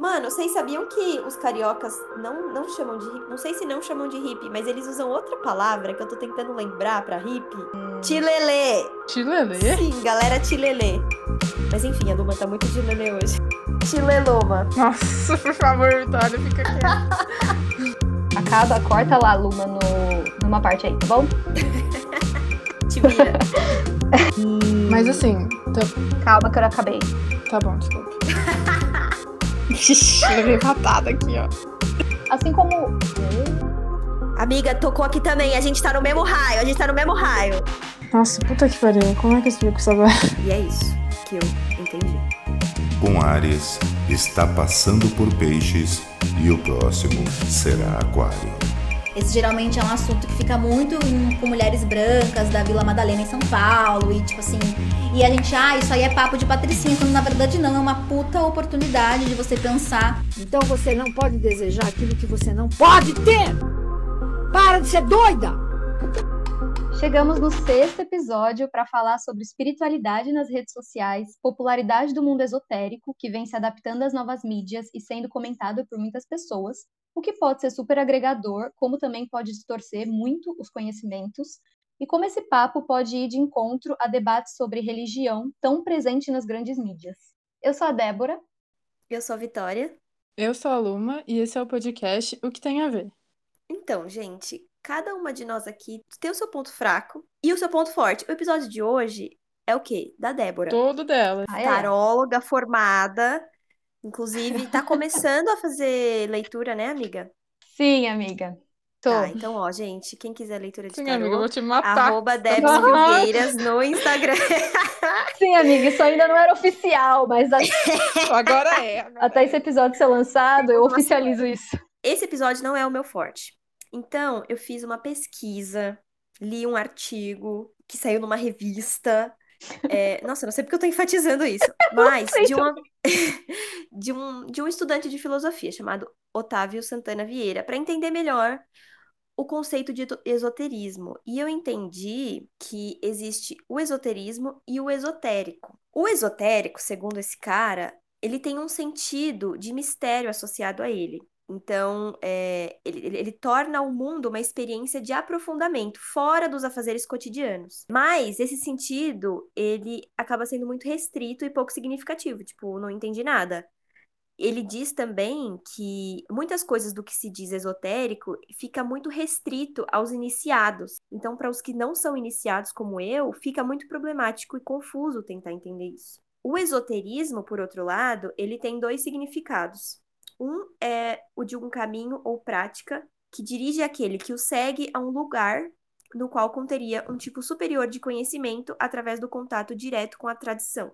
Mano, vocês sabiam que os cariocas não, não chamam de hippie? Não sei se não chamam de hippie, mas eles usam outra palavra que eu tô tentando lembrar pra hippie. Hum. Tilelê. Tilelê? Sim, galera tilelê. Mas enfim, a Luma tá muito tilelê hoje. Tileloma. Nossa, por favor, Vitória, fica quieta. Acaba, corta lá, Luma, no, numa parte aí, tá bom? Te vira. Mas assim, tá, Calma que eu acabei. tá bom, desculpa. Levei patada aqui, ó. Assim como. Amiga, tocou aqui também. A gente tá no mesmo raio. A gente tá no mesmo raio. Nossa, puta que pariu. Como é que eu explico isso agora? E é isso que eu entendi. Com Ares, está passando por peixes e o próximo será aquário. Esse geralmente é um assunto que fica muito em- com mulheres brancas da Vila Madalena em São Paulo. E tipo assim. E a gente, ah, isso aí é papo de patricinha, quando na verdade não, é uma puta oportunidade de você pensar. Então você não pode desejar aquilo que você não pode ter! Para de ser doida! Chegamos no sexto episódio para falar sobre espiritualidade nas redes sociais, popularidade do mundo esotérico, que vem se adaptando às novas mídias e sendo comentado por muitas pessoas, o que pode ser super agregador, como também pode distorcer muito os conhecimentos, e como esse papo pode ir de encontro a debates sobre religião tão presente nas grandes mídias. Eu sou a Débora. Eu sou a Vitória. Eu sou a Luma e esse é o podcast O que tem a ver. Então, gente, cada uma de nós aqui tem o seu ponto fraco e o seu ponto forte. O episódio de hoje é o quê? Da Débora. Todo dela. Ah, é? Taróloga formada. Inclusive, tá começando a fazer leitura, né, amiga? Sim, amiga. Tô. Tá, então, ó, gente, quem quiser leitura de Sim, tarô, amiga, eu vou te matar. arroba Debs Filgueiras no Instagram. Sim, amiga, isso ainda não era oficial, mas a- Agora é. agora até é. esse episódio ser lançado, eu oficializo isso. Esse episódio não é o meu forte. Então, eu fiz uma pesquisa, li um artigo que saiu numa revista. É, nossa, não sei porque eu tô enfatizando isso, mas de, uma, de, um, de um estudante de filosofia chamado Otávio Santana Vieira, para entender melhor o conceito de esoterismo. E eu entendi que existe o esoterismo e o esotérico. O esotérico, segundo esse cara, ele tem um sentido de mistério associado a ele. Então, é, ele, ele- torna o mundo uma experiência de aprofundamento, fora dos afazeres cotidianos. Mas esse sentido, ele acaba sendo muito restrito e pouco significativo. Tipo, não entendi nada. Ele diz também que muitas coisas do que se diz esotérico fica muito restrito aos iniciados. Então, para os que não são iniciados como eu, fica muito problemático e confuso tentar entender isso. O esoterismo, por outro lado, ele tem dois significados. Um é o de um caminho ou prática que dirige aquele que o segue a um lugar no qual conteria um tipo superior de conhecimento através do contato direto com a tradição.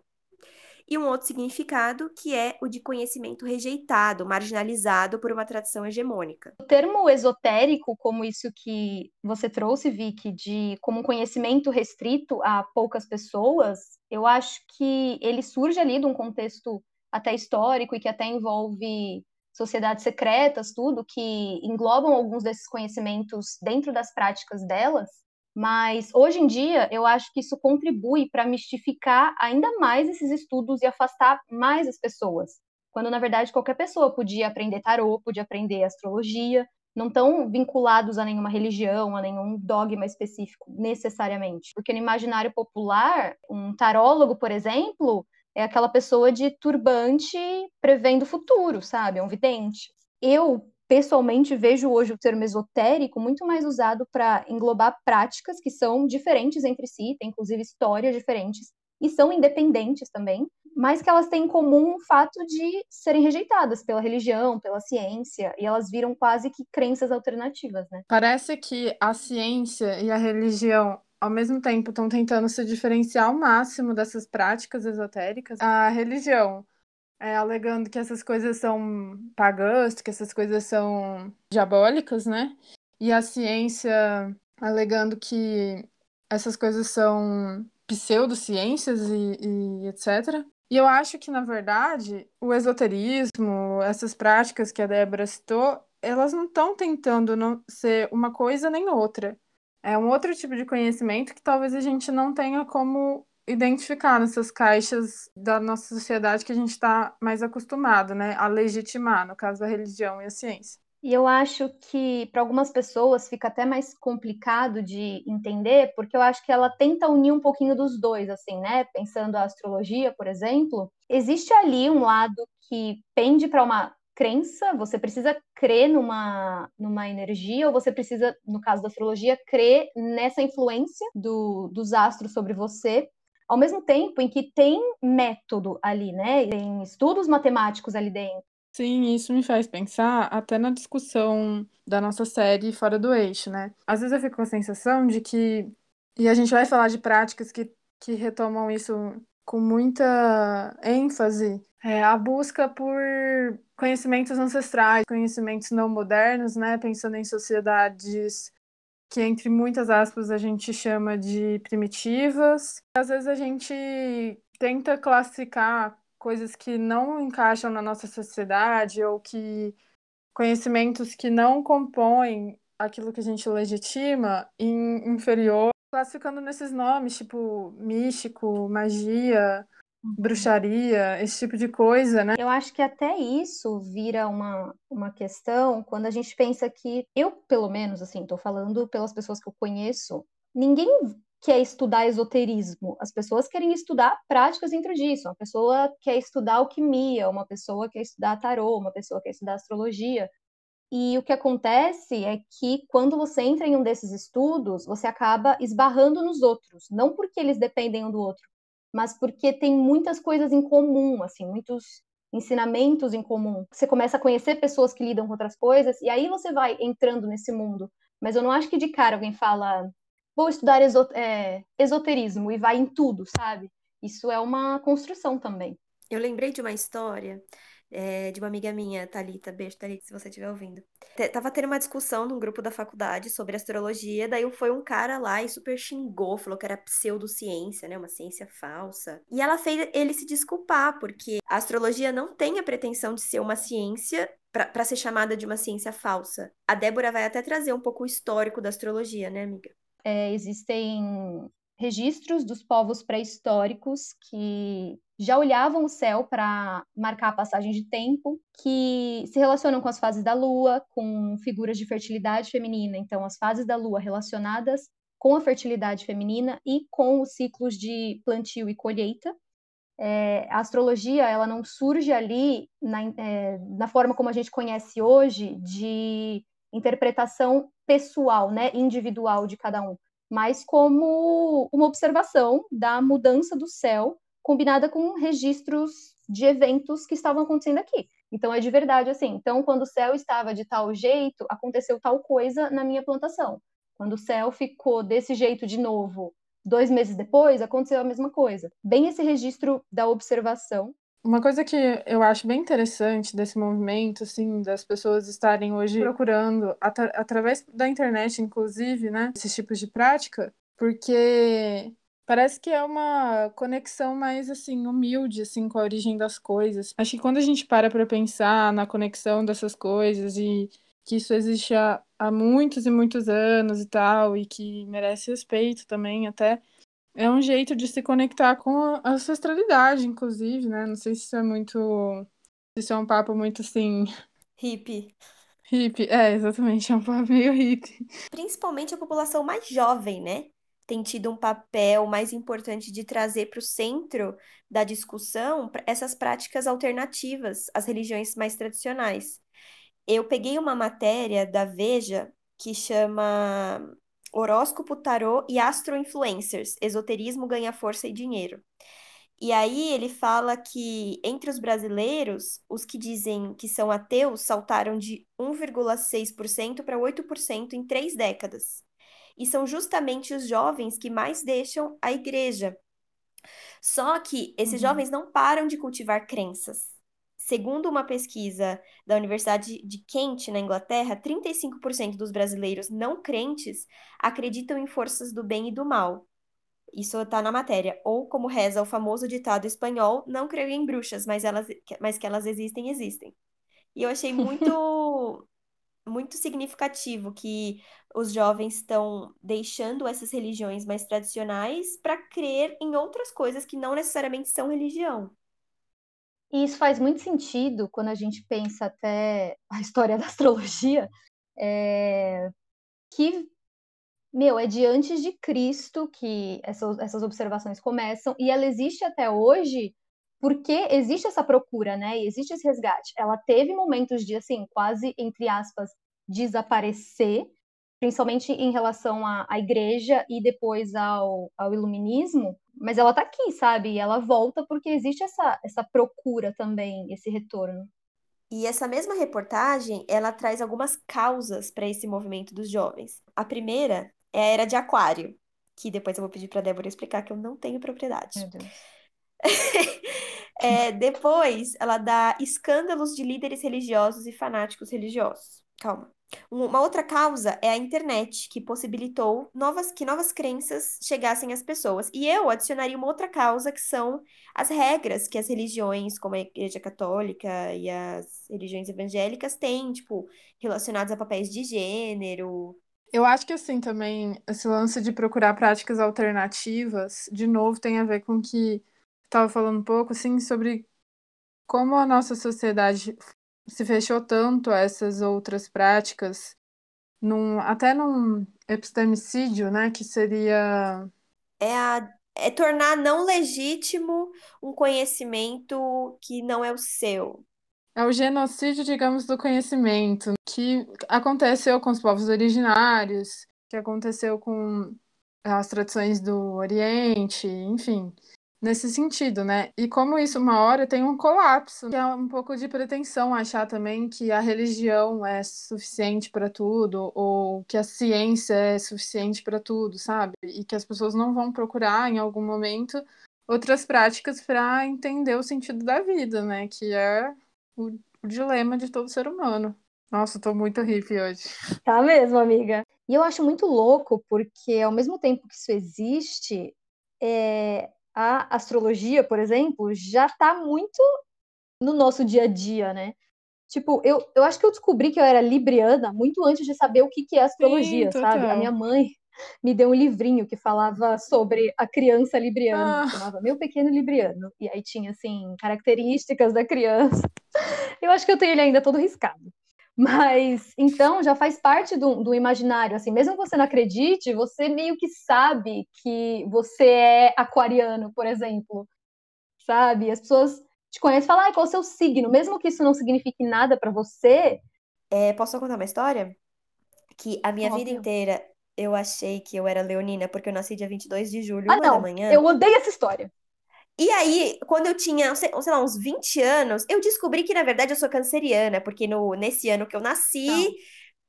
E um outro significado que é o de conhecimento rejeitado, marginalizado por uma tradição hegemônica. O termo esotérico, como isso que você trouxe, Vicky, de como um conhecimento restrito a poucas pessoas, eu acho que ele surge ali de um contexto até histórico e que até envolve sociedades secretas, tudo, que englobam alguns desses conhecimentos dentro das práticas delas. Mas hoje em dia eu acho que isso contribui para mistificar ainda mais esses estudos e afastar mais as pessoas. Quando na verdade qualquer pessoa podia aprender tarô, podia aprender astrologia, não estão vinculados a nenhuma religião, a nenhum dogma específico, necessariamente. Porque no imaginário popular, um tarólogo, por exemplo, é aquela pessoa de turbante prevendo o futuro, sabe? É um vidente. Eu, pessoalmente, vejo hoje o termo esotérico muito mais usado para englobar práticas que são diferentes entre si, tem inclusive histórias diferentes, e são independentes também, mas que elas têm em comum o fato de serem rejeitadas pela religião, pela ciência, e elas viram quase que crenças alternativas, né? Parece que a ciência e a religião, ao mesmo tempo, estão tentando se diferenciar ao máximo dessas práticas esotéricas. A religião é, alegando que essas coisas são pagãs, que essas coisas são diabólicas, né? E a ciência alegando que essas coisas são pseudociências e, e etc. E eu acho que, na verdade, o esoterismo, essas práticas que a Débora citou, elas não estão tentando não ser uma coisa nem outra. É um outro tipo de conhecimento que talvez a gente não tenha como identificar nessas caixas da nossa sociedade que a gente está mais acostumado, né, a legitimar, no caso da religião e a ciência. E eu acho que para algumas pessoas fica até mais complicado de entender, porque eu acho que ela tenta unir um pouquinho dos dois, assim, né? Pensando a astrologia, por exemplo, existe ali um lado que pende para uma crença, você precisa crer numa, numa energia, ou você precisa, no caso da astrologia, crer nessa influência do, dos astros sobre você, ao mesmo tempo em que tem método ali, né? Tem estudos matemáticos ali dentro. Sim, isso me faz pensar até na discussão da nossa série Fora do Eixo, né? Às vezes eu fico com a sensação de que. E a gente vai falar de práticas que, que retomam isso com muita ênfase é, a busca por conhecimentos ancestrais, conhecimentos não modernos, né? Pensando em sociedades que, entre muitas aspas, a gente chama de primitivas. Às vezes a gente tenta classificar coisas que não encaixam na nossa sociedade ou que conhecimentos que não compõem aquilo que a gente legitima em inferior, classificando nesses nomes, tipo místico, magia, bruxaria, esse tipo de coisa, né? Eu acho que até isso vira uma, uma questão quando a gente pensa que eu, pelo menos, assim, estou falando pelas pessoas que eu conheço, ninguém quer estudar esoterismo, as pessoas querem estudar práticas dentro disso. Uma pessoa quer estudar alquimia, uma pessoa quer estudar tarô, uma pessoa quer estudar astrologia. E o que acontece é que quando você entra em um desses estudos, você acaba esbarrando nos outros, não porque eles dependem um do outro, mas porque tem muitas coisas em comum, assim, muitos ensinamentos em comum. Você começa a conhecer pessoas que lidam com outras coisas e aí você vai entrando nesse mundo. Mas eu não acho que de cara alguém fala, vou estudar é, esoterismo e vai em tudo, sabe? Isso é uma construção também. Eu lembrei de uma história é, de uma amiga minha, Talita, beijo, Talita, se você estiver ouvindo. T tava tendo uma discussão num grupo da faculdade sobre astrologia, daí foi um cara lá e super xingou, falou que era pseudociência, né, uma ciência falsa. E ela fez ele se desculpar, porque a astrologia não tem a pretensão de ser uma ciência para ser chamada de uma ciência falsa. A Débora vai até trazer um pouco o histórico da astrologia, né, amiga? É, existem registros dos povos pré-históricos que já olhavam o céu para marcar a passagem de tempo, que se relacionam com as fases da lua, com figuras de fertilidade feminina, então as fases da lua relacionadas com a fertilidade feminina e com os ciclos de plantio e colheita. É, a astrologia ela não surge ali na, é, na forma como a gente conhece hoje de interpretação pessoal, né, individual de cada um, mas como uma observação da mudança do céu combinada com registros de eventos que estavam acontecendo aqui. Então é de verdade assim. Então, quando o céu estava de tal jeito, aconteceu tal coisa na minha plantação. Quando o céu ficou desse jeito de novo, dois meses depois, aconteceu a mesma coisa. Bem esse registro da observação. Uma coisa que eu acho bem interessante desse movimento, assim, das pessoas estarem hoje procurando, atra através da internet, inclusive, né, esses tipos de prática, porque Parece que é uma conexão mais assim humilde assim com a origem das coisas. Acho que quando a gente para para pensar na conexão dessas coisas e que isso existe há, há muitos e muitos anos e tal e que merece respeito também até é um jeito de se conectar com a ancestralidade, inclusive, né? Não sei se isso é muito se isso é um papo muito assim hippie. Hippie, é, exatamente, é um papo meio hippie. Principalmente a população mais jovem, né? Tem tido um papel mais importante de trazer para o centro da discussão essas práticas alternativas às religiões mais tradicionais. Eu peguei uma matéria da Veja que chama Horóscopo, Tarô e Astroinfluencers: Esoterismo ganha força e dinheiro. E aí ele fala que entre os brasileiros, os que dizem que são ateus saltaram de 1,6% para 8% em três décadas e são justamente os jovens que mais deixam a igreja. Só que esses uhum. jovens não param de cultivar crenças. Segundo uma pesquisa da Universidade de Kent, na Inglaterra, 35% dos brasileiros não crentes acreditam em forças do bem e do mal. Isso está na matéria. Ou, como reza o famoso ditado espanhol, não creio em bruxas, mas, elas, mas que elas existem, existem. E eu achei muito muito significativo que os jovens estão deixando essas religiões mais tradicionais para crer em outras coisas que não necessariamente são religião. E isso faz muito sentido quando a gente pensa até a história da astrologia, é... que, meu, é de antes de Cristo que essas, essas observações começam, e ela existe até hoje porque existe essa procura, né? E existe esse resgate. Ela teve momentos de, assim, quase, entre aspas, desaparecer, principalmente em relação à, à igreja e depois ao, ao iluminismo, mas ela tá aqui, sabe? E ela volta porque existe essa, essa procura também, esse retorno. E essa mesma reportagem, ela traz algumas causas para esse movimento dos jovens. A primeira é a era de Aquário, que depois eu vou pedir para Débora explicar que eu não tenho propriedade. Meu Deus. é, depois, ela dá escândalos de líderes religiosos e fanáticos religiosos. Calma. Uma outra causa é a internet, que possibilitou novas, que novas crenças chegassem às pessoas. E eu adicionaria uma outra causa, que são as regras que as religiões, como a Igreja Católica e as religiões evangélicas, têm, tipo, relacionadas a papéis de gênero. Eu acho que, assim, também, esse lance de procurar práticas alternativas, de novo, tem a ver com que estava falando um pouco, assim, sobre como a nossa sociedade se fechou tanto a essas outras práticas, num, até num epistemicídio, né, que seria... É, a, é tornar não legítimo um conhecimento que não é o seu. É o genocídio, digamos, do conhecimento, que aconteceu com os povos originários, que aconteceu com as tradições do Oriente, enfim nesse sentido, né? E como isso uma hora tem um colapso, que é um pouco de pretensão achar também que a religião é suficiente para tudo ou que a ciência é suficiente para tudo, sabe? E que as pessoas não vão procurar em algum momento outras práticas para entender o sentido da vida, né? Que é o, dilema de todo ser humano. Nossa, tô muito hippie hoje. Tá mesmo, amiga. E eu acho muito louco, porque ao mesmo tempo que isso existe, é, a astrologia, por exemplo, já está muito no nosso dia a dia, né? Tipo, eu, eu acho que eu descobri que eu era libriana muito antes de saber o que, que é astrologia, Sim, sabe? A minha mãe me deu um livrinho que falava sobre a criança libriana, ah. chamava Meu Pequeno Libriano. E aí tinha, assim, características da criança. Eu acho que eu tenho ele ainda todo riscado. Mas então já faz parte do, do, imaginário, assim, mesmo que você não acredite, você meio que sabe que você é aquariano, por exemplo, sabe? As pessoas te conhecem e falam, ah, qual é o seu signo? Mesmo que isso não signifique nada para você. É, posso contar uma história? Que a minha Óbvio. vida inteira eu achei que eu era leonina porque eu nasci dia 22 de julho, ah, uma não. da manhã. Eu odeio essa história. E aí, quando eu tinha, sei lá, uns 20 anos, eu descobri que, na verdade, eu sou canceriana, porque no, nesse ano que eu nasci, Não.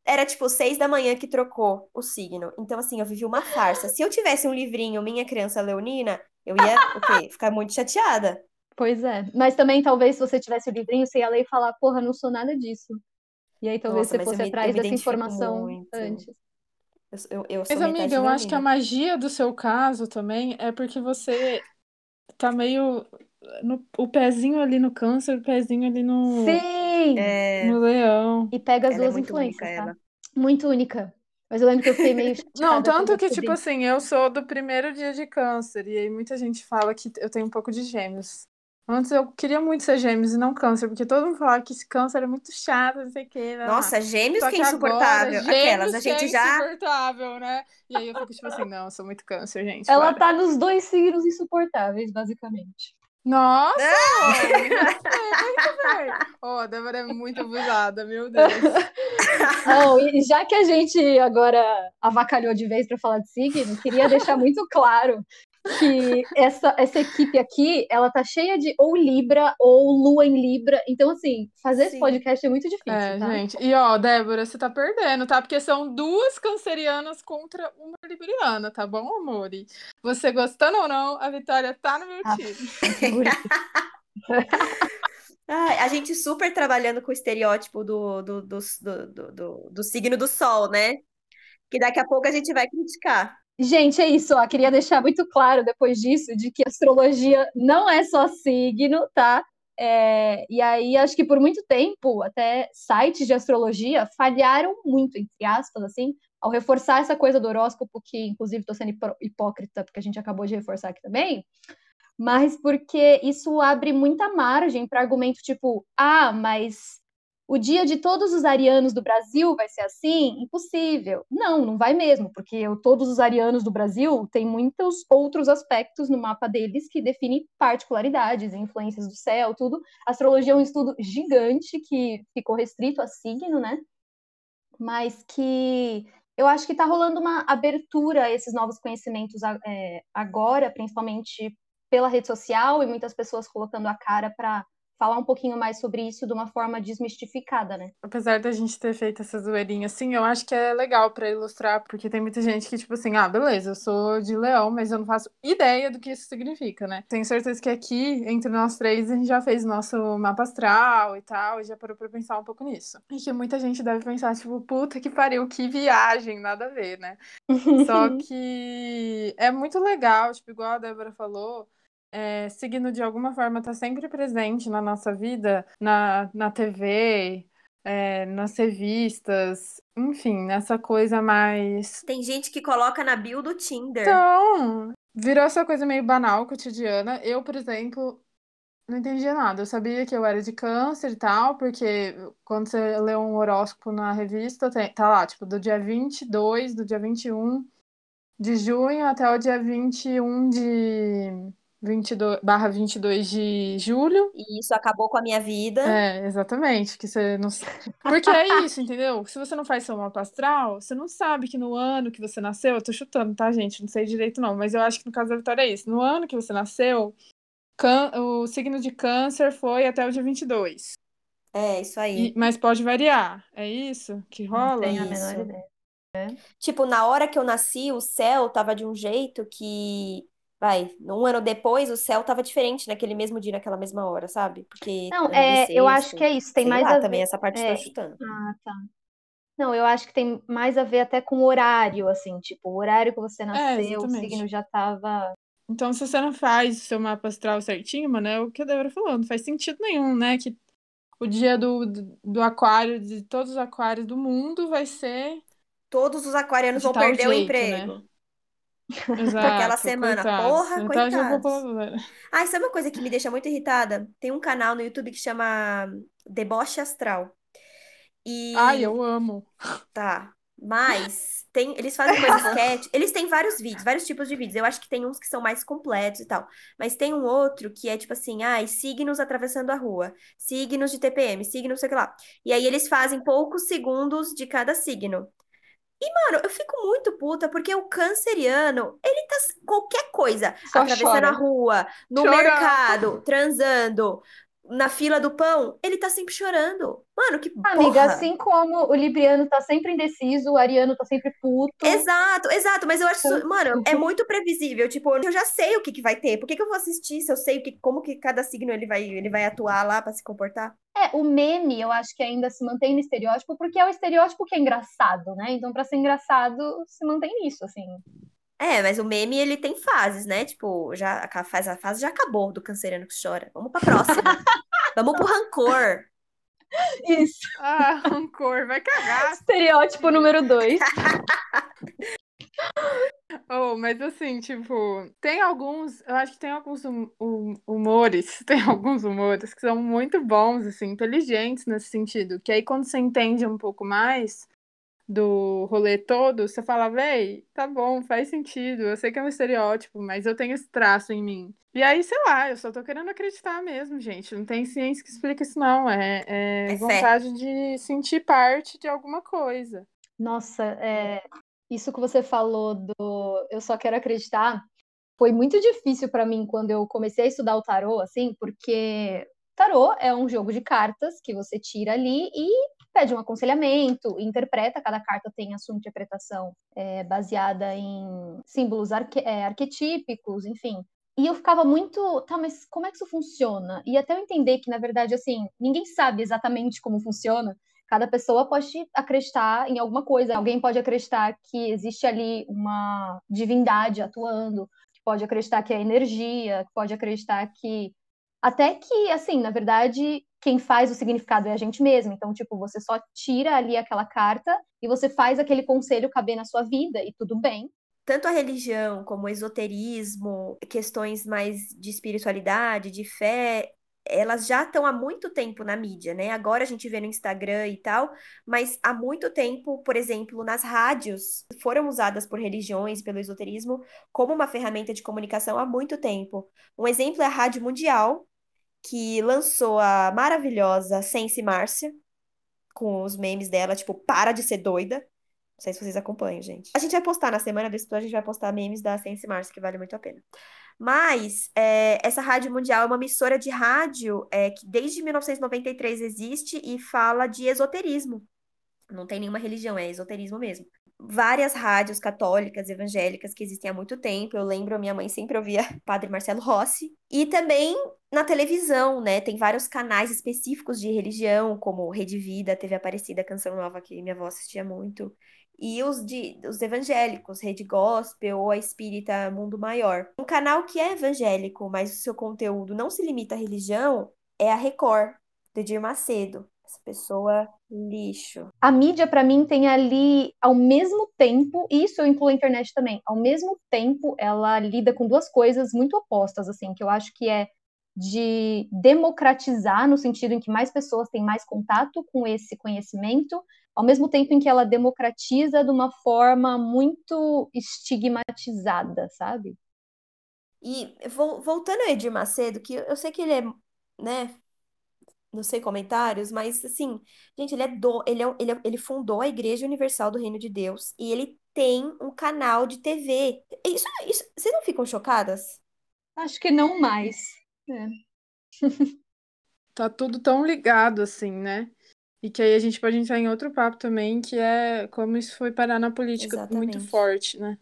era tipo seis da manhã que trocou o signo. Então, assim, eu vivi uma farsa. Se eu tivesse um livrinho, Minha Criança Leonina, eu ia, o quê? Ficar muito chateada. Pois é. Mas também, talvez, se você tivesse o livrinho, você ia ler e falar, porra, não sou nada disso. E aí, talvez Nossa, você fosse atrás dessa informação muito. antes. Eu, eu, eu mas, amiga, eu acho que a magia do seu caso também é porque você tá meio. No, o pezinho ali no câncer, o pezinho ali no. Sim! É... No leão. E pega as ela é duas é influências, única, tá? Ela. Muito única. Mas eu lembro que eu fiquei meio Não, tanto que, tipo assim, eu sou do primeiro dia de câncer. E aí muita gente fala que eu tenho um pouco de gêmeos. Antes eu queria muito ser gêmeos e não câncer, porque todo mundo falava que esse câncer é muito chato, não sei o quê. Né? Nossa, gêmeos que é insuportável. Agora, Aquelas, a gente é já. insuportável, né? E aí eu fico tipo assim, não, eu sou muito câncer, gente. Ela para. tá nos dois signos insuportáveis, basicamente. Nossa! Ó, oh, a Débora é muito abusada, meu Deus. Não, e já que a gente agora avacalhou de vez para falar de signo, queria deixar muito claro que essa, essa equipe aqui, ela tá cheia de ou Libra ou Lua em Libra. Então, assim, fazer Sim. esse podcast é muito difícil, é, tá? gente. E, ó, Débora, você tá perdendo, tá? Porque são duas cancerianas contra uma libriana, tá bom, amore? Você gostando ou não, a vitória tá no meu ah, time. Ah, a gente super trabalhando com o estereótipo do, do, do, do, do, do signo do sol, né? Que daqui a pouco a gente vai criticar. Gente, é isso, ó. Queria deixar muito claro depois disso de que astrologia não é só signo, tá? É, e aí, acho que por muito tempo, até sites de astrologia falharam muito, entre aspas, assim, ao reforçar essa coisa do horóscopo, que inclusive estou sendo hipócrita, porque a gente acabou de reforçar aqui também, mas porque isso abre muita margem para argumento tipo, ah, mas o dia de todos os arianos do Brasil vai ser assim? Impossível. Não, não vai mesmo, porque todos os arianos do Brasil têm muitos outros aspectos no mapa deles que definem particularidades, influências do céu, tudo. A astrologia é um estudo gigante que ficou restrito a signo, né? Mas que eu acho que está rolando uma abertura a esses novos conhecimentos é, agora, principalmente pela rede social e muitas pessoas colocando a cara para falar um pouquinho mais sobre isso de uma forma desmistificada, né? Apesar da gente ter feito essa zoeirinha assim, eu acho que é legal para ilustrar, porque tem muita gente que, tipo assim, ah, beleza, eu sou de leão, mas eu não faço ideia do que isso significa, né? Tenho certeza que aqui, entre nós três, a gente já fez nosso mapa astral e tal, e já parou pra pensar um pouco nisso. E que muita gente deve pensar, tipo, puta que pariu, que viagem, nada a ver, né? Só que é muito legal, tipo, igual a Débora falou, é, signo de alguma forma está sempre presente na nossa vida, na, na TV, é, nas revistas, enfim, nessa coisa mais. Tem gente que coloca na bio do Tinder. Então, virou essa coisa meio banal, cotidiana. Eu, por exemplo, não entendia nada. Eu sabia que eu era de câncer e tal, porque quando você lê um horóscopo na revista, tem, tá lá, tipo, do dia 22, do dia 21 de junho até o dia 21 de 22, barra 22 de julho. E isso acabou com a minha vida. É, exatamente. Que você não... Porque é isso, entendeu? Se você não faz seu mapa astral, você não sabe que no ano que você nasceu, eu tô chutando, tá, gente? Não sei direito, não. Mas eu acho que no caso da Vitória é isso. No ano que você nasceu, can... o signo de câncer foi até o dia 22. É, isso aí. E... Mas pode variar. É isso que rola? Não tenho a menor ideia. É. Tipo, na hora que eu nasci, o céu tava de um jeito que vai, um ano depois o céu tava diferente naquele mesmo dia, naquela mesma hora, sabe? Porque Não, é, eu acho que é isso, tem mais lá, a também ver. essa parte É. tá chutando. Ah, tá. Não, eu acho que tem mais a ver até com o horário, assim, tipo, o horário que você nasceu, o exatamente. signo já tava. Então, se você não faz o seu mapa astral certinho, mano, é o que a Débora falou, não faz sentido nenhum, né? Que o dia do, do, do aquário, de todos os aquários do mundo, vai ser Todos os aquarianos de vão perder o jeito, emprego. né? Exato, Aquela semana. coitados. Porra, Metade da coitados. população. Ah, e sabe uma coisa que me deixa muito irritada? Tem um canal no YouTube que chama Deboche Astral. E Ai, eu amo. tá, mas tem, eles fazem coisas sketch, eles têm vários vídeos, vários tipos de vídeos. Eu acho que tem uns que são mais completos e tal, mas tem um outro que é tipo assim, ai, signos atravessando a rua, signos de TPM, signos sei lá. E aí eles fazem poucos segundos de cada signo. E, mano, eu fico muito puta porque o canceriano, ele tá qualquer coisa, Só atravessando chora. a rua, no mercado, transando, na fila do pão, ele tá sempre chorando. Mano, que Amiga, porra. assim como o Libriano tá sempre indeciso, o Ariano tá sempre puto. Exato, exato, mas eu acho Puto. mano, é muito previsível, tipo, eu já sei o que que vai ter, por que que eu vou assistir se eu sei o que, como que cada signo ele vai, ele vai atuar lá pra se comportar? É, o meme, eu acho que ainda se mantém no estereótipo, porque é o estereótipo que é engraçado, né? Então, pra ser engraçado, se mantém nisso, assim. É, mas o meme, ele tem fases, né? Tipo, já, a fase, a fase já acabou do canceriano que chora. Vamos pra próxima. Vamos pro rancor. Isso. Ah, rancor, vai cagar. Estereótipo número dois. Oh, mas assim, tipo, tem alguns, eu acho que tem alguns hum- hum- humores, tem alguns humores que são muito bons, assim, inteligentes nesse sentido, que aí quando você entende um pouco mais do rolê todo, você fala, véi, tá bom, faz sentido, eu sei que é um estereótipo, mas eu tenho esse traço em mim. E aí, sei lá, eu só tô querendo acreditar mesmo, gente, não tem ciência que explique isso não, é, é É vontade de sentir parte de alguma coisa. Nossa, é, isso que você falou do eu só quero acreditar foi muito difícil pra mim quando eu comecei a estudar o tarô, assim, porque tarô é um jogo de cartas que você tira ali e pede um aconselhamento, interpreta, cada carta tem a sua interpretação é, baseada em símbolos arque- é, arquetípicos, enfim. E eu ficava muito, tá, mas como é que isso funciona? E até eu entender que, na verdade, assim, ninguém sabe exatamente como funciona, Cada pessoa pode acreditar em alguma coisa. Alguém pode acreditar que existe ali uma divindade atuando, pode acreditar que é energia, pode acreditar que Até que, assim, na verdade, quem faz o significado é a gente mesmo. Então, tipo, você só tira ali aquela carta e você faz aquele conselho caber na sua vida e tudo bem. Tanto a religião como o esoterismo, questões mais de espiritualidade, de fé, elas já estão há muito tempo na mídia, né? Agora a gente vê no Instagram e tal, mas há muito tempo, por exemplo, nas rádios, foram usadas por religiões, pelo esoterismo, como uma ferramenta de comunicação há muito tempo. Um exemplo é a Rádio Mundial, que lançou a maravilhosa Sense Márcia, com os memes dela, tipo, para de ser doida. Não sei se vocês acompanham, gente. A gente vai postar na semana desse episódio, a gente vai postar memes da Sense Márcia, que vale muito a pena. Mas é, essa Rádio Mundial é uma emissora de rádio é, que desde 1993 existe e fala de esoterismo. Não tem nenhuma religião, é esoterismo mesmo. Várias rádios católicas, evangélicas que existem há muito tempo. Eu lembro, minha mãe sempre ouvia Padre Marcelo Rossi. E também na televisão, né? Tem vários canais específicos de religião, como Rede Vida, TV Aparecida, Canção Nova, que minha avó assistia muito e os, de, os evangélicos, Rede Gospel ou a Espírita Mundo Maior. Um canal que é evangélico, mas o seu conteúdo não se limita à religião, é a Record, do Edir Macedo. Essa pessoa lixo. A mídia, para mim, tem ali, ao mesmo tempo, e isso eu incluo a internet também, ao mesmo tempo, ela lida com duas coisas muito opostas, assim, que eu acho que é de democratizar, no sentido em que mais pessoas têm mais contato com esse conhecimento, ao mesmo tempo em que ela democratiza de uma forma muito estigmatizada, sabe? E voltando a Edir Macedo, que eu sei que ele é, né, não sei comentários, mas assim, gente, ele é do, ele, é, ele, é, ele fundou a Igreja Universal do Reino de Deus e ele tem um canal de TV. Isso, isso, vocês não ficam chocadas? Acho que não mais. É. tá tudo tão ligado assim, né? E que aí a gente pode entrar em outro papo também, que é como isso foi parar na política Exatamente. muito forte, né?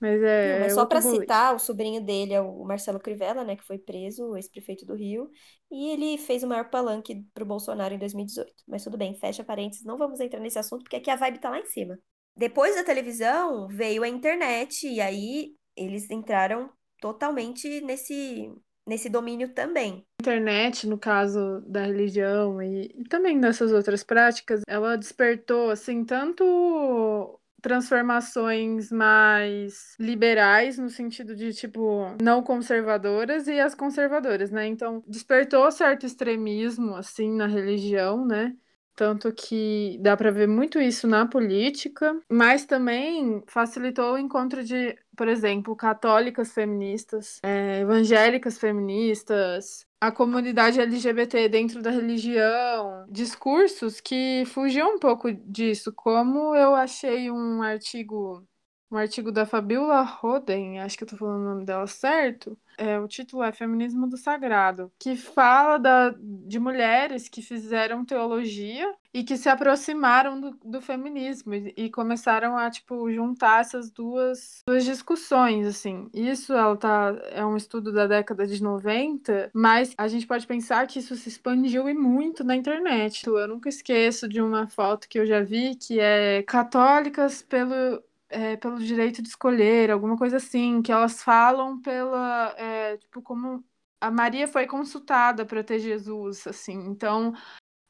Mas é. Não, mas é só para citar, o sobrinho dele é o Marcelo Crivella, né, que foi preso, ex-prefeito do Rio, e ele fez o maior palanque pro Bolsonaro em 2018. Mas tudo bem, fecha parênteses, não vamos entrar nesse assunto, porque aqui a vibe tá lá em cima. Depois da televisão, veio a internet, e aí eles entraram totalmente nesse nesse domínio também. A internet, no caso da religião e, e também dessas outras práticas, ela despertou assim tanto transformações mais liberais no sentido de tipo não conservadoras e as conservadoras, né? Então despertou certo extremismo assim na religião, né? Tanto que dá para ver muito isso na política, mas também facilitou o encontro de, por exemplo, católicas feministas, é, evangélicas feministas, a comunidade LGBT dentro da religião, discursos que fugiam um pouco disso, como eu achei um artigo um artigo da Fabiola Roden, acho que eu tô falando o nome dela certo. É, o título é Feminismo do Sagrado, que fala da, de mulheres que fizeram teologia e que se aproximaram do, do feminismo e, e, começaram a tipo juntar essas duas, duas discussões assim. Isso ela tá é um estudo da década de 90, mas a gente pode pensar que isso se expandiu e muito na internet. Eu nunca esqueço de uma foto que eu já vi que é católicas pelo é, pelo direito de escolher, alguma coisa assim, que elas falam pela, é, tipo, como a Maria foi consultada para ter Jesus, assim, então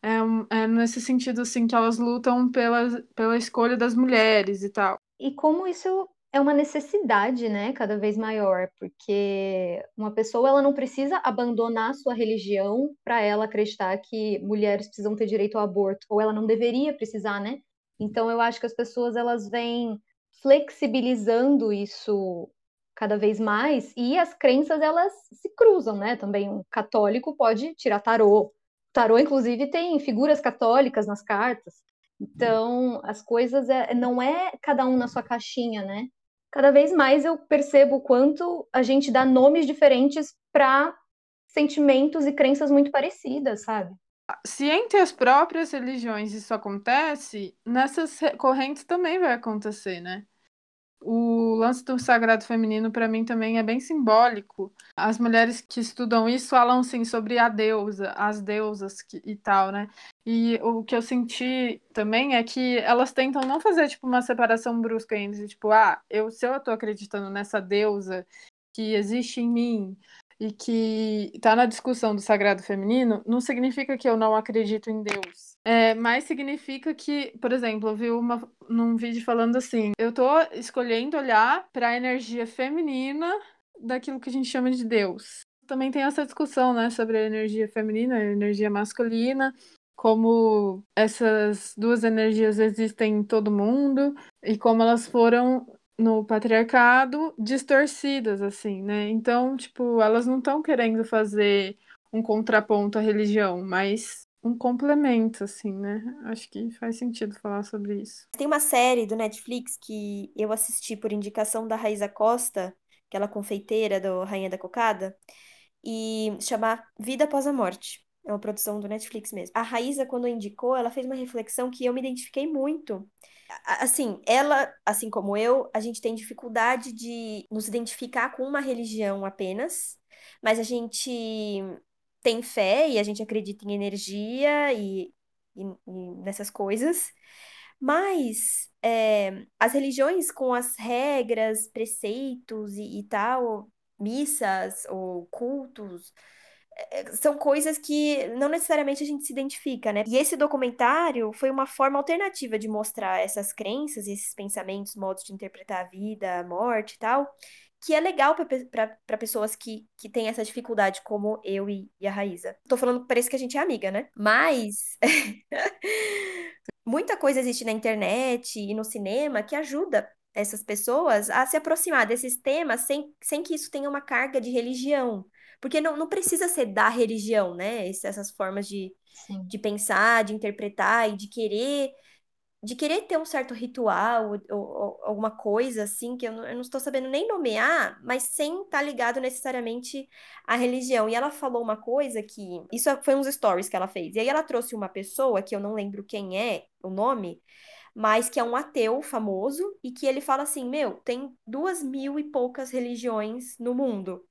é, é, nesse sentido, assim, que elas lutam pela, pela escolha das mulheres e tal. E como isso é uma necessidade, né, cada vez maior, porque uma pessoa ela não precisa abandonar sua religião para ela acreditar que mulheres precisam ter direito ao aborto, ou ela não deveria precisar, né? Então eu acho que as pessoas elas vêm flexibilizando isso cada vez mais e as crenças elas se cruzam, né? Também um católico pode tirar tarô. Tarô, inclusive, tem figuras católicas nas cartas. Então, as coisas é, não é cada um na sua caixinha, né? Cada vez mais eu percebo o quanto a gente dá nomes diferentes para sentimentos e crenças muito parecidas, sabe? Se entre as próprias religiões isso acontece, nessas correntes também vai acontecer, né? O lance do sagrado feminino, para mim, também é bem simbólico. As mulheres que estudam isso falam, sim, sobre a deusa, as deusas que, e tal, né? E o que eu senti também é que elas tentam não fazer, tipo, uma separação brusca entre, tipo, ah, eu, se eu tô acreditando nessa deusa que existe em mim, e que está na discussão do sagrado feminino, não significa que eu não acredito em Deus. É, mas significa que, por exemplo, eu vi uma, num vídeo falando assim: eu estou escolhendo olhar para a energia feminina daquilo que a gente chama de Deus. Também tem essa discussão, né, sobre a energia feminina a energia masculina, como essas duas energias existem em todo mundo e como elas foram no patriarcado distorcidas, assim, né? Então, tipo, elas não estão querendo fazer um contraponto à religião, mas um complemento, assim, né? Acho que faz sentido falar sobre isso. Tem uma série do Netflix que eu assisti por indicação da Raíza Costa, aquela confeiteira do Rainha da Cocada, e chama Vida Após a Morte. É uma produção do Netflix mesmo. A Raíza, quando indicou, ela fez uma reflexão que eu me identifiquei muito assim, ela, assim como eu, a gente tem dificuldade de nos identificar com uma religião apenas, mas a gente tem fé e a gente acredita em energia e, e, e nessas coisas. Mas é, as religiões com as regras, preceitos e, e tal, missas ou cultos, são coisas que não necessariamente a gente se identifica, né? E esse documentário foi uma forma alternativa de mostrar essas crenças, esses pensamentos, modos de interpretar a vida, a morte e tal, que é legal para pessoas que, que têm essa dificuldade, como eu e, e a Raíza. Tô falando parece que a gente é amiga, né? Mas. muita coisa existe na internet e no cinema que ajuda essas pessoas a se aproximar desses temas sem, sem que isso tenha uma carga de religião. Porque não, não precisa ser da religião, né? Essas formas de, de pensar, de interpretar e de querer de querer ter um certo ritual ou, ou alguma coisa assim que eu não, eu não, estou sabendo nem nomear, mas sem estar tá ligado necessariamente à religião. E ela falou uma coisa que isso foi uns stories que ela fez. E aí ela trouxe uma pessoa que eu não lembro quem é o nome, mas que é um ateu famoso e que ele fala assim, meu, tem duas mil e poucas religiões no mundo.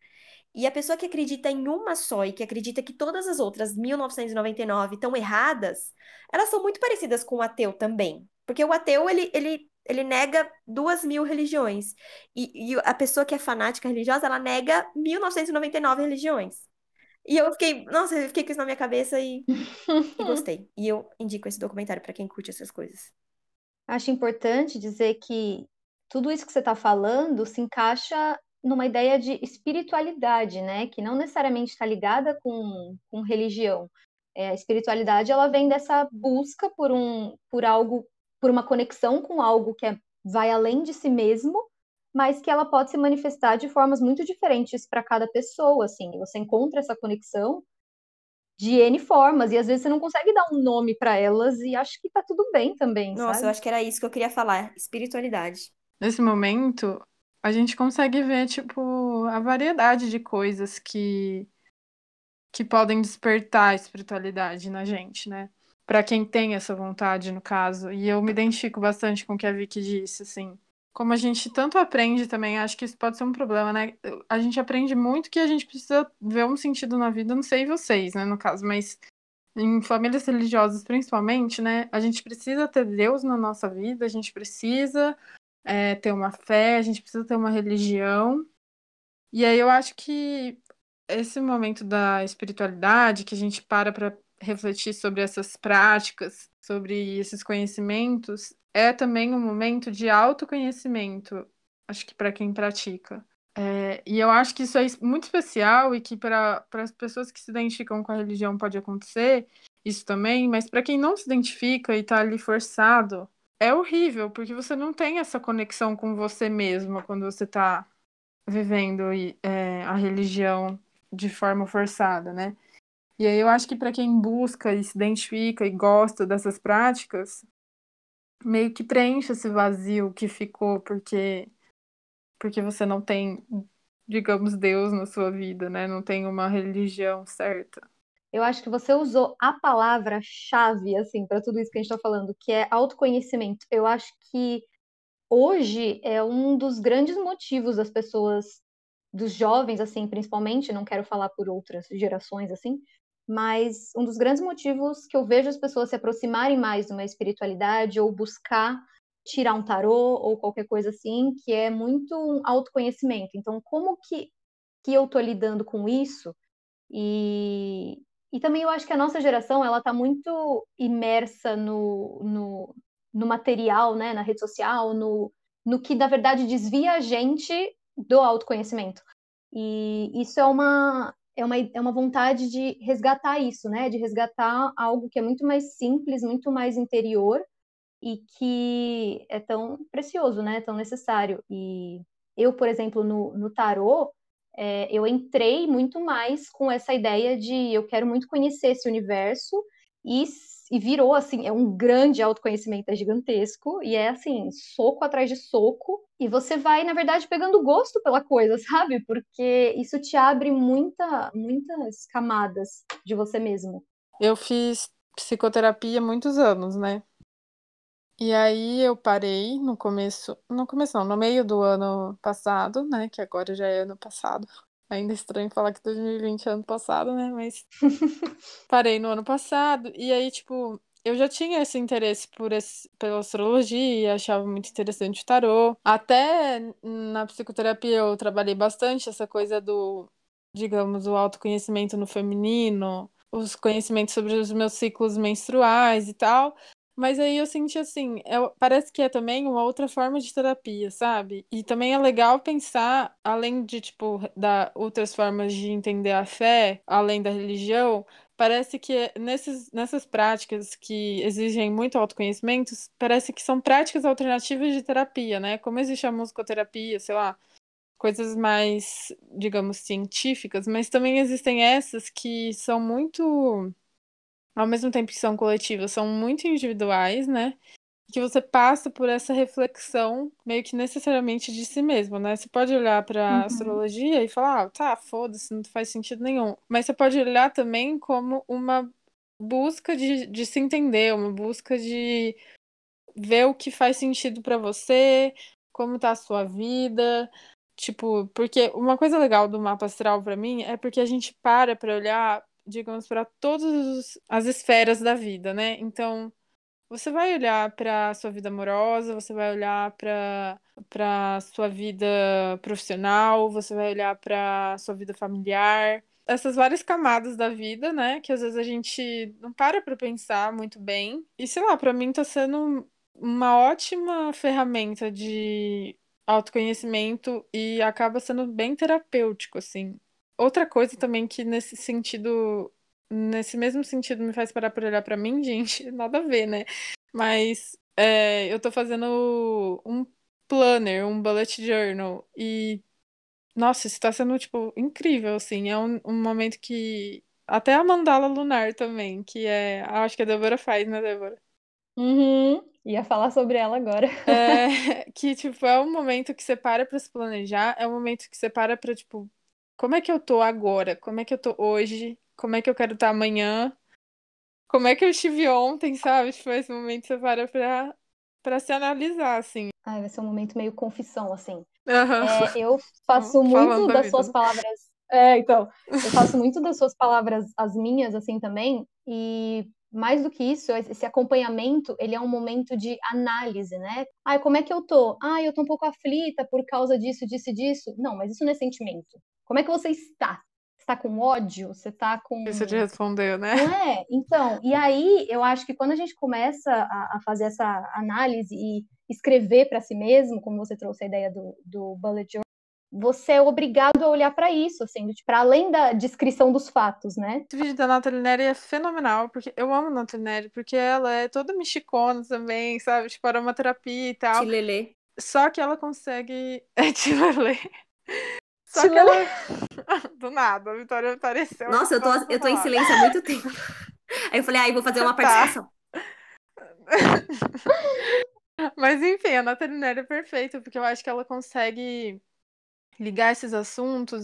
E a pessoa que acredita em uma só e que acredita que todas as outras 1999 estão erradas, elas são muito parecidas com o ateu também. Porque o ateu, ele, ele, ele nega duas mil religiões. E, e a pessoa que é fanática religiosa, ela nega 1999 religiões. E eu fiquei, nossa, eu fiquei com isso na minha cabeça e, e gostei. E eu indico esse documentário para quem curte essas coisas. Acho importante dizer que tudo isso que você está falando se encaixa numa ideia de espiritualidade, né? Que não necessariamente está ligada com, com religião. É, a espiritualidade ela vem dessa busca por um, por algo, por uma conexão com algo que é, vai além de si mesmo, mas que ela pode se manifestar de formas muito diferentes para cada pessoa. Assim, você encontra essa conexão de N formas, e às vezes você não consegue dar um nome para elas, e acho que tá tudo bem também. Nossa, sabe? eu acho que era isso que eu queria falar: espiritualidade. Nesse momento, a gente consegue ver, tipo, a variedade de coisas que, que podem despertar a espiritualidade na gente, né? Para quem tem essa vontade, no caso. E eu me identifico bastante com o que a Vicky disse, assim. Como a gente tanto aprende também, acho que isso pode ser um problema, né? A gente aprende muito que a gente precisa ver um sentido na vida, não sei vocês, né, no caso, mas em famílias religiosas principalmente, né? A gente precisa ter Deus na nossa vida, a gente precisa é, ter uma fé, a gente precisa ter uma religião. E aí eu acho que esse momento da espiritualidade, que a gente para para refletir sobre essas práticas, sobre esses conhecimentos, é também um momento de autoconhecimento, acho que para quem pratica. É, e eu acho que isso é muito especial e que para as pessoas que se identificam com a religião pode acontecer isso também, mas para quem não se identifica e está ali forçado é horrível, porque você não tem essa conexão com você mesma quando você está vivendo é, a religião de forma forçada, né? E aí eu acho que para quem busca e se identifica e gosta dessas práticas, meio que preenche esse vazio que ficou porque porque você não tem, digamos, Deus na sua vida, né? Não tem uma religião certa eu acho que você usou a palavra-chave, assim, para tudo isso que a gente está falando, que é autoconhecimento. Eu acho que hoje é um dos grandes motivos das pessoas, dos jovens, assim, principalmente, não quero falar por outras gerações, assim, mas um dos grandes motivos que eu vejo as pessoas se aproximarem mais de uma espiritualidade ou buscar tirar um tarô ou qualquer coisa assim, que é muito um autoconhecimento. Então, como que que eu tô lidando com isso? E, e também eu acho que a nossa geração, ela tá muito imersa no, no, no material, né, na rede social, no, no que, na verdade, desvia a gente do autoconhecimento. E isso é uma, é uma, é uma vontade de resgatar isso, né? De resgatar algo que é muito mais simples, muito mais interior e que é tão precioso, né? Tão necessário. E eu, por exemplo, no, no tarô, é, eu entrei muito mais com essa ideia de eu quero muito conhecer esse universo e e virou assim, é um grande autoconhecimento, é gigantesco, e é assim, soco atrás de soco, e você vai, na verdade, pegando gosto pela coisa, sabe? Porque isso te abre muita, muitas camadas de você mesmo. Eu fiz psicoterapia muitos anos, né? E aí eu parei no começo, no começo não, no meio do ano passado, né? Que agora já é ano passado. Ainda é estranho falar que 2020 é ano passado, né? Mas parei no ano passado. E aí, tipo, eu já tinha esse interesse por esse, pela astrologia, achava muito interessante o tarô. Até na psicoterapia eu trabalhei bastante essa coisa do, digamos, o autoconhecimento no feminino, os conhecimentos sobre os meus ciclos menstruais e tal. Mas aí eu senti assim, é, parece que é também uma outra forma de terapia, sabe? E também é legal pensar, além de, tipo, dar outras formas de entender a fé, além da religião, parece que nesses, nessas práticas que exigem muito autoconhecimento, parece que são práticas alternativas de terapia, né? Como existe a musicoterapia, sei lá, coisas mais, digamos, científicas, mas também existem essas que são muito ao mesmo tempo que são coletivas, são muito individuais, né? Que você passa por essa reflexão meio que necessariamente de si mesmo, né? Você pode olhar para a uhum. astrologia e falar, ah, tá, foda-se, não faz sentido nenhum. Mas você pode olhar também como uma busca de, de se entender, uma busca de ver o que faz sentido para você, como tá a sua vida, tipo, porque uma coisa legal do mapa astral para mim é porque a gente para para olhar digamos, para todas as esferas da vida, né? Então, você vai olhar para sua vida amorosa, você vai olhar para para sua vida profissional, você vai olhar para sua vida familiar, essas várias camadas da vida, né, que às vezes a gente não para para pensar muito bem. E sei lá, para mim tá sendo uma ótima ferramenta de autoconhecimento e acaba sendo bem terapêutico, assim. Outra coisa também que nesse sentido, nesse mesmo sentido, me faz parar por olhar para mim, gente, nada a ver, né? Mas é, eu tô fazendo um planner, um bullet journal, e nossa, isso tá sendo, tipo, incrível, assim. É um, um momento que. Até a mandala lunar também, que é. Acho que a Débora faz, né, Débora? Uhum. Ia falar sobre ela agora. É, que, tipo, é um momento que você para pra se planejar, é um momento que você para pra, tipo, como é que eu tô agora? Como é que eu tô hoje? Como é que eu quero estar amanhã? Como é que eu estive ontem, sabe? Tipo, esse momento você para pra, pra se analisar, assim. Ai, vai ser um momento meio confissão, assim. Uhum. É, eu faço muito das suas palavras. É, então, eu faço muito das suas palavras as minhas, assim, também. E mais do que isso, esse acompanhamento, ele é um momento de análise, né? Ai, como é que eu tô? Ai, eu tô um pouco aflita por causa disso, disso e disso. Não, mas isso não é sentimento. Como é que você está? Está com ódio? Você está com. Isso de responder, né? Não é? Então, e aí eu acho que quando a gente começa a, a fazer essa análise e escrever para si mesmo, como você trouxe a ideia do, do bullet journal, você é obrigado a olhar para isso, assim, para além da descrição dos fatos, né? Esse vídeo da Nathalie Neri é fenomenal, porque eu amo a Nathalie Neri, porque ela é toda mexicona também, sabe? Tipo, aromaterapia e tal. Tilelê. Só que ela consegue. É, tilelê. Só que ela... Do nada, a Vitória apareceu. Nossa, eu tô, eu tô em silêncio há muito tempo. Aí eu falei, aí ah, vou fazer uma tá. participação. Tá. Mas enfim, a Nathalie Neri é perfeita, porque eu acho que ela consegue ligar esses assuntos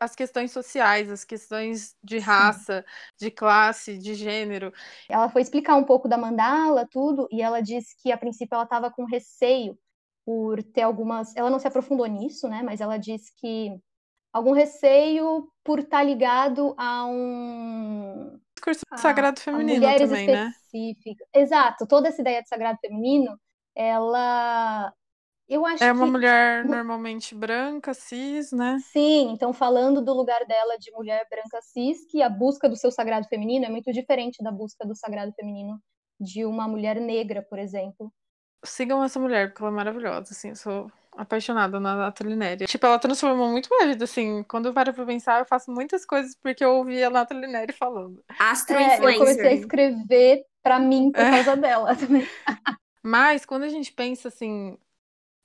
às questões sociais, às questões de raça, Sim. de classe, de gênero. Ela foi explicar um pouco da mandala, tudo, e ela disse que a princípio ela estava com receio por ter algumas. Ela não se aprofundou nisso, né? Mas ela disse que algum receio por estar tá ligado a um. Discurso sagrado feminino também, né? Exato, toda essa ideia de sagrado feminino, ela Eu acho É uma que mulher mu- normalmente branca, cis, né? sim, então falando do lugar dela de mulher branca cis, que a busca do seu sagrado feminino é muito diferente da busca do sagrado feminino de uma mulher negra, por exemplo. Sigam essa mulher, porque ela é maravilhosa, assim, eu sou apaixonada na Nathalie Neri. Tipo, ela transformou muito minha vida, assim, quando eu paro pra pensar, eu faço muitas coisas porque eu ouvi a Nathalie Neri falando. Astro É, eu comecei a escrever pra mim por É. causa dela também. Mas, quando a gente pensa, assim,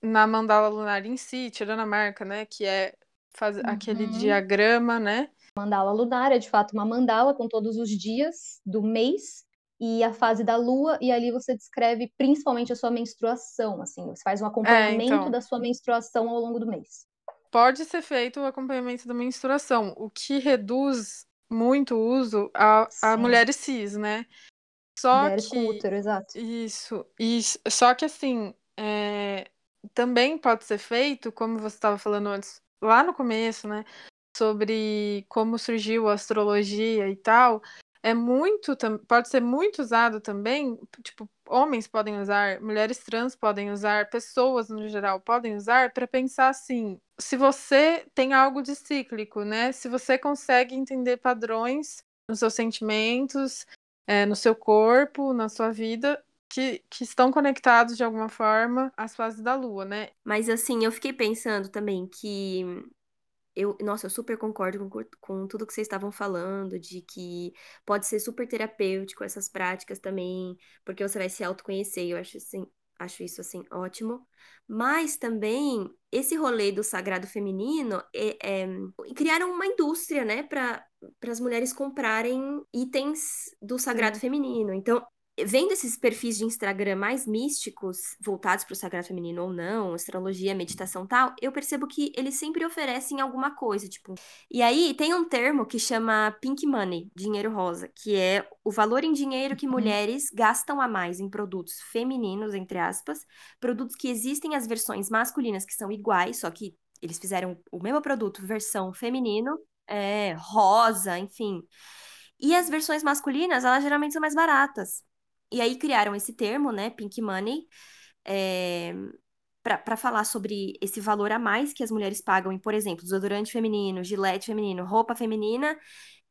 na mandala lunar em si, tirando a marca, né, que é fazer aquele Uhum. diagrama, né, Mandala lunar é de fato uma mandala com todos os dias do mês e a fase da lua, e ali você descreve principalmente a sua menstruação, assim, você faz um acompanhamento então. da sua menstruação ao longo do mês. pode ser feito o acompanhamento da menstruação, o que reduz muito o uso a, a mulheres cis, né? Só Mulheres com que útero, exato. isso, isso, só que assim, é, também pode ser feito, como você estava falando antes, lá no começo, né? Sobre como surgiu a astrologia e tal. É muito, pode ser muito usado também, tipo, homens podem usar, mulheres trans podem usar, pessoas no geral podem usar para pensar assim, se você tem algo de cíclico, né? Se você consegue entender padrões nos seus sentimentos, é, no seu corpo, na sua vida, que, que estão conectados de alguma forma às fases da lua, né? Mas assim, eu fiquei pensando também que eu, nossa, eu super concordo com, com tudo que vocês estavam falando, de que pode ser super terapêutico essas práticas também, porque você vai se autoconhecer, eu acho assim, acho isso assim ótimo. Mas também esse rolê do sagrado feminino é, é- criaram uma indústria, né, para para as mulheres comprarem itens do sagrado feminino. Então, vendo esses perfis de Instagram mais místicos, voltados para o sagrado feminino ou não, astrologia, meditação e tal, eu percebo que eles sempre oferecem alguma coisa, tipo. E aí tem um termo que chama pink money, dinheiro rosa, que é o valor em dinheiro que mulheres gastam a mais em produtos femininos, entre aspas, produtos que existem as versões masculinas que são iguais, só que eles fizeram o mesmo produto, versão feminino, é, rosa, enfim. E as versões masculinas, elas geralmente são mais baratas. E aí criaram esse termo, né, pink money, é, para falar sobre esse valor a mais que as mulheres pagam em, por exemplo, desodorante feminino, gilete feminino, roupa feminina,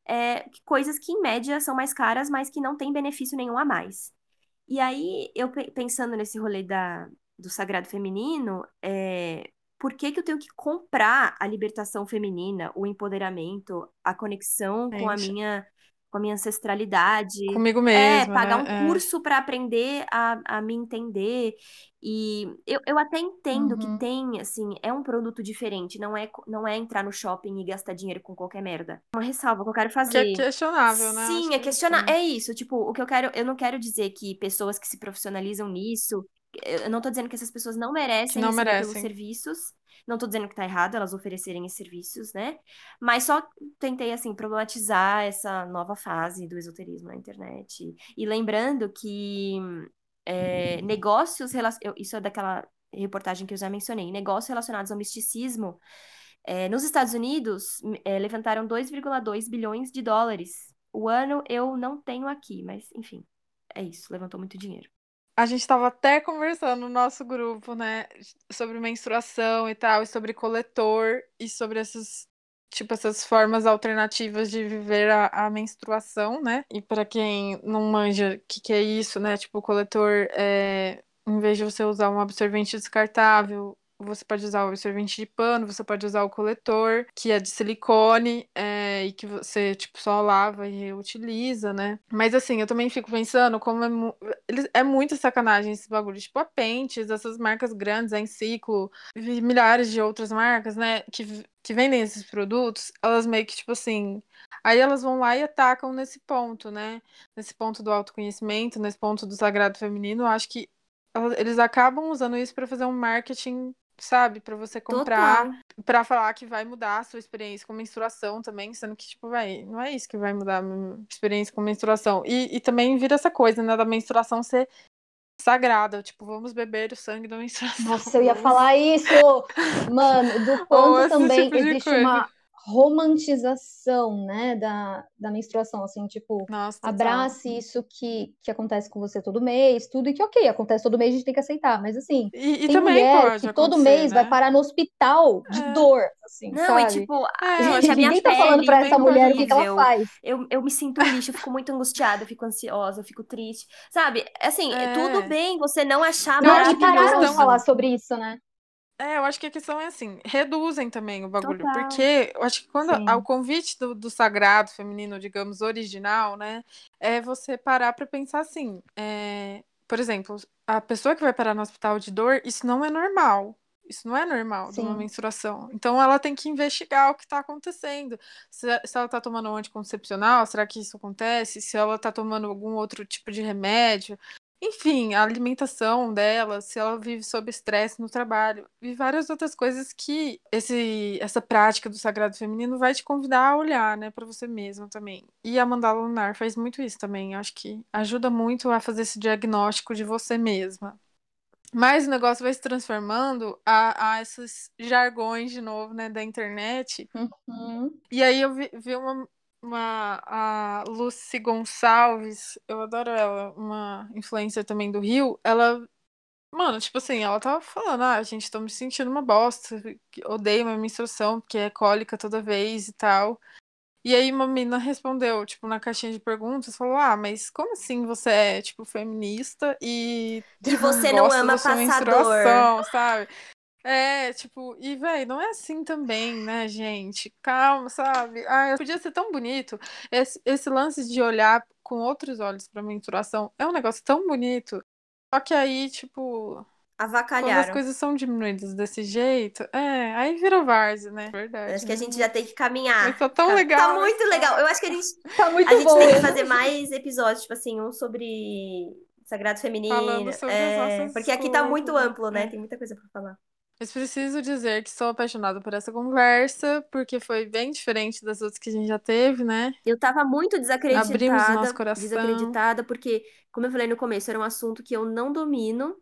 é, coisas que em média são mais caras, mas que não têm benefício nenhum a mais. E aí, eu pe- pensando nesse rolê da, do sagrado feminino, é, por que que eu tenho que comprar a libertação feminina, o empoderamento, a conexão com a Gente. minha, com a minha ancestralidade? Comigo É, mesma, pagar né? um É. curso para aprender a, a me entender. E eu, eu até entendo que Uhum. tem, assim, é um produto diferente, não é, não é entrar no shopping e gastar dinheiro com qualquer merda. Uma ressalva que eu quero Que é fazer. questionável, né? Sim, Acho é que questionar. também. É isso, tipo, o que eu quero, eu não quero dizer que pessoas que se profissionalizam nisso, eu não tô dizendo que essas pessoas não Que merecem não pelos merecem. serviços. Não tô dizendo que tá errado elas oferecerem esses serviços, né? Mas só tentei, assim, problematizar essa nova fase do esoterismo na internet. E lembrando que é, negócios, rela- eu- isso é daquela reportagem que eu já mencionei, negócios relacionados ao misticismo, é, nos Estados Unidos, é, levantaram 2,2 bilhões de dólares. O ano eu não tenho aqui, mas enfim, é isso, levantou muito dinheiro. A gente estava até conversando no nosso grupo, né, sobre menstruação e tal, e sobre coletor e sobre essas, tipo, essas formas alternativas de viver a, a menstruação, né? E para quem não manja o que, que é isso, né? Tipo, o coletor é, em vez de você usar um absorvente descartável, você pode usar o absorvente de pano, você pode usar o coletor, que é de silicone, é, e que você, tipo, só lava e reutiliza, né? Mas assim, eu também fico pensando como é, mu- é muita sacanagem esse bagulho. Tipo, a Pentes, essas marcas grandes, a Enciclo, e milhares de outras marcas, né, que, que vendem esses produtos, elas meio que, tipo assim. Aí elas vão lá e atacam nesse ponto, né? Nesse ponto do autoconhecimento, nesse ponto do sagrado feminino. Eu acho que eles acabam usando isso para fazer um marketing, sabe? Para você comprar. Pra falar que vai mudar a sua experiência com menstruação também, sendo que, tipo, vai, não é isso que vai mudar a minha experiência com menstruação. E, e também vira essa coisa, né, da menstruação ser sagrada, tipo, vamos beber o sangue da menstruação. Nossa, eu ia falar isso, mano, do quanto também tipo existe coisa. uma romantização, né, da, da menstruação, assim, tipo, Nossa, abrace isso que, que acontece com você todo mês, tudo, e que ok, acontece todo mês, a gente tem que aceitar, mas assim, E, e tem também mulher pode que todo mês né? vai parar no hospital de É. dor, assim, Não, sabe? e tipo, É, eu gente, a minha Ninguém tá pele falando pra essa mulher o que, que ela faz. Eu, eu me sinto lixo, eu fico muito angustiada, eu fico ansiosa, eu fico triste. Sabe? Assim, É. tudo bem você não achar Não, que pararam de falar sobre isso, né? É, eu acho que a questão é assim, reduzem também o bagulho, Total. porque eu acho que quando Sim. o convite do, do sagrado feminino, digamos, original, né, é você parar pra pensar assim, é, por exemplo, a pessoa que vai parar no hospital de dor, isso não é normal. Isso não é normal de uma Sim. menstruação. Então ela tem que investigar o que está acontecendo. Se, se ela está tomando um anticoncepcional, será que isso acontece? Se ela está tomando algum outro tipo de remédio. Enfim, a alimentação dela, se ela vive sob estresse no trabalho, e várias outras coisas que esse, essa prática do sagrado feminino vai te convidar a olhar, né, para você mesma também. E a mandala lunar faz muito isso também. Acho que ajuda muito a fazer esse diagnóstico de você mesma. Mas o negócio vai se transformando a, a esses jargões de novo, né, da internet. Uhum. E aí eu vi, vi uma, uma a Lucy Gonçalves, eu adoro ela, uma influencer também do Rio. Ela, mano, tipo assim, ela tava falando, ah, gente, tô me sentindo uma bosta, odeio minha menstruação, porque é cólica toda vez e tal. E aí uma menina respondeu, tipo, na caixinha de perguntas, falou, ah, mas como assim você é, tipo, feminista e E você não ama menstruação, sabe? É, tipo, e véi, não é assim também, né, gente? Calma, sabe? Ah, podia ser tão bonito. Esse, esse lance de olhar com outros olhos pra menstruação é um negócio tão bonito. Só que aí, tipo, quando as Avacalharam. coisas são diminuídas desse jeito, é, aí virou várzea, né? Verdade. Acho que a né? gente já tem que caminhar. Mas tá tão Tá- legal. Tá muito legal. Eu acho que a gente, Tá muito a gente bom. tem que fazer mais episódios, tipo assim, um sobre sagrado feminino. Falando sobre as é, nossas porque aqui tá muito coisas, amplo, né? Tem muita coisa pra falar. Mas preciso dizer que sou apaixonada por essa conversa, porque foi bem diferente das outras que a gente já teve, né? Eu tava muito Abrimos desacreditada, nosso coração. desacreditada, porque, como eu falei no começo, era um assunto que eu não domino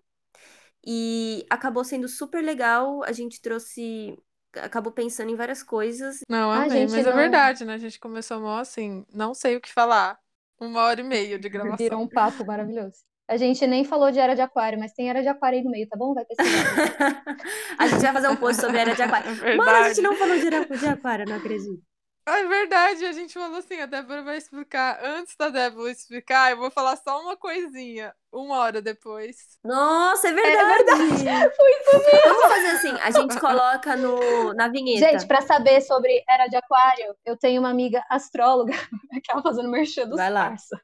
e acabou sendo super legal. A gente trouxe, acabou pensando em várias coisas. Não, Ah, amei. gente, Mas é não. verdade, né? A gente começou mó assim, não sei o que falar. Uma hora e meia de Virou gravação. um papo maravilhoso. A gente nem falou de era de aquário, mas tem era de aquário aí no meio, tá bom? Vai pesquisar. A gente vai fazer um post sobre era de aquário. É Mano, a verdade. gente não falou de era de aquário, não acredito. É verdade, a gente falou assim, a Débora vai explicar. Antes da Débora explicar, eu vou falar só uma coisinha, uma hora depois. Nossa, é verdade. Vamos fazer assim, a gente coloca no, na vinheta. Gente, pra saber sobre era de aquário, eu tenho uma amiga astróloga que ela fazendo merchan dos Vai lá. parça.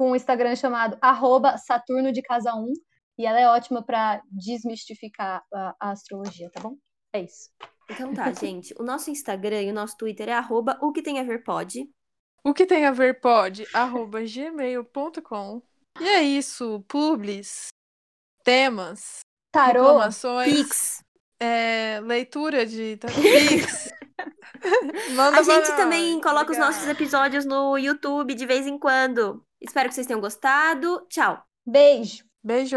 Com um Instagram chamado arroba Saturno de Casa 1. E ela é ótima pra desmistificar a, a astrologia, tá bom? É isso. Então tá, gente. O nosso Instagram e o nosso Twitter é arroba o que tem a ver pode. O que tem a ver pode, arroba gmail.com. E é isso, publis, temas, Tarô, reclamações, Pix. é, leitura de Pix. Manda A gente também nós. coloca os Obrigada. nossos episódios no YouTube de vez em quando. Espero que vocês tenham gostado. Tchau. beijo. Beijo.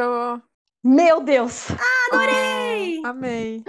Meu Deus! Adorei! amei.